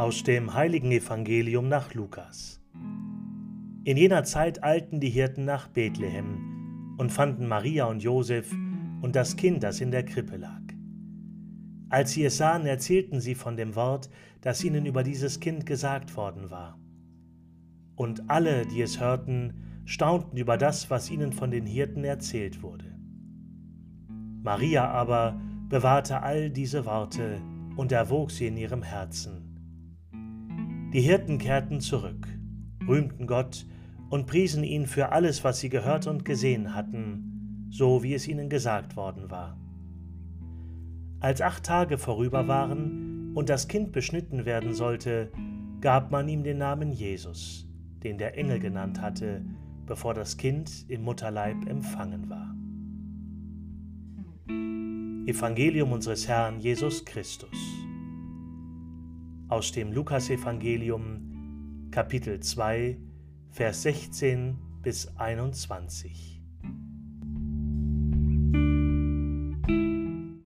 Aus dem heiligen Evangelium nach Lukas. In jener Zeit eilten die Hirten nach Bethlehem und fanden Maria und Josef und das Kind, das in der Krippe lag. Als sie es sahen, erzählten sie von dem Wort, das ihnen über dieses Kind gesagt worden war. Und alle, die es hörten, staunten über das, was ihnen von den Hirten erzählt wurde. Maria aber bewahrte all diese Worte und erwog sie in ihrem Herzen. Die Hirten kehrten zurück, rühmten Gott und priesen ihn für alles, was sie gehört und gesehen hatten, so wie es ihnen gesagt worden war. Als acht Tage vorüber waren und das Kind beschnitten werden sollte, gab man ihm den Namen Jesus, den der Engel genannt hatte, bevor das Kind im Mutterleib empfangen war. Evangelium unseres Herrn Jesus Christus. Aus dem Lukasevangelium Kapitel 2 Vers 16 bis 21.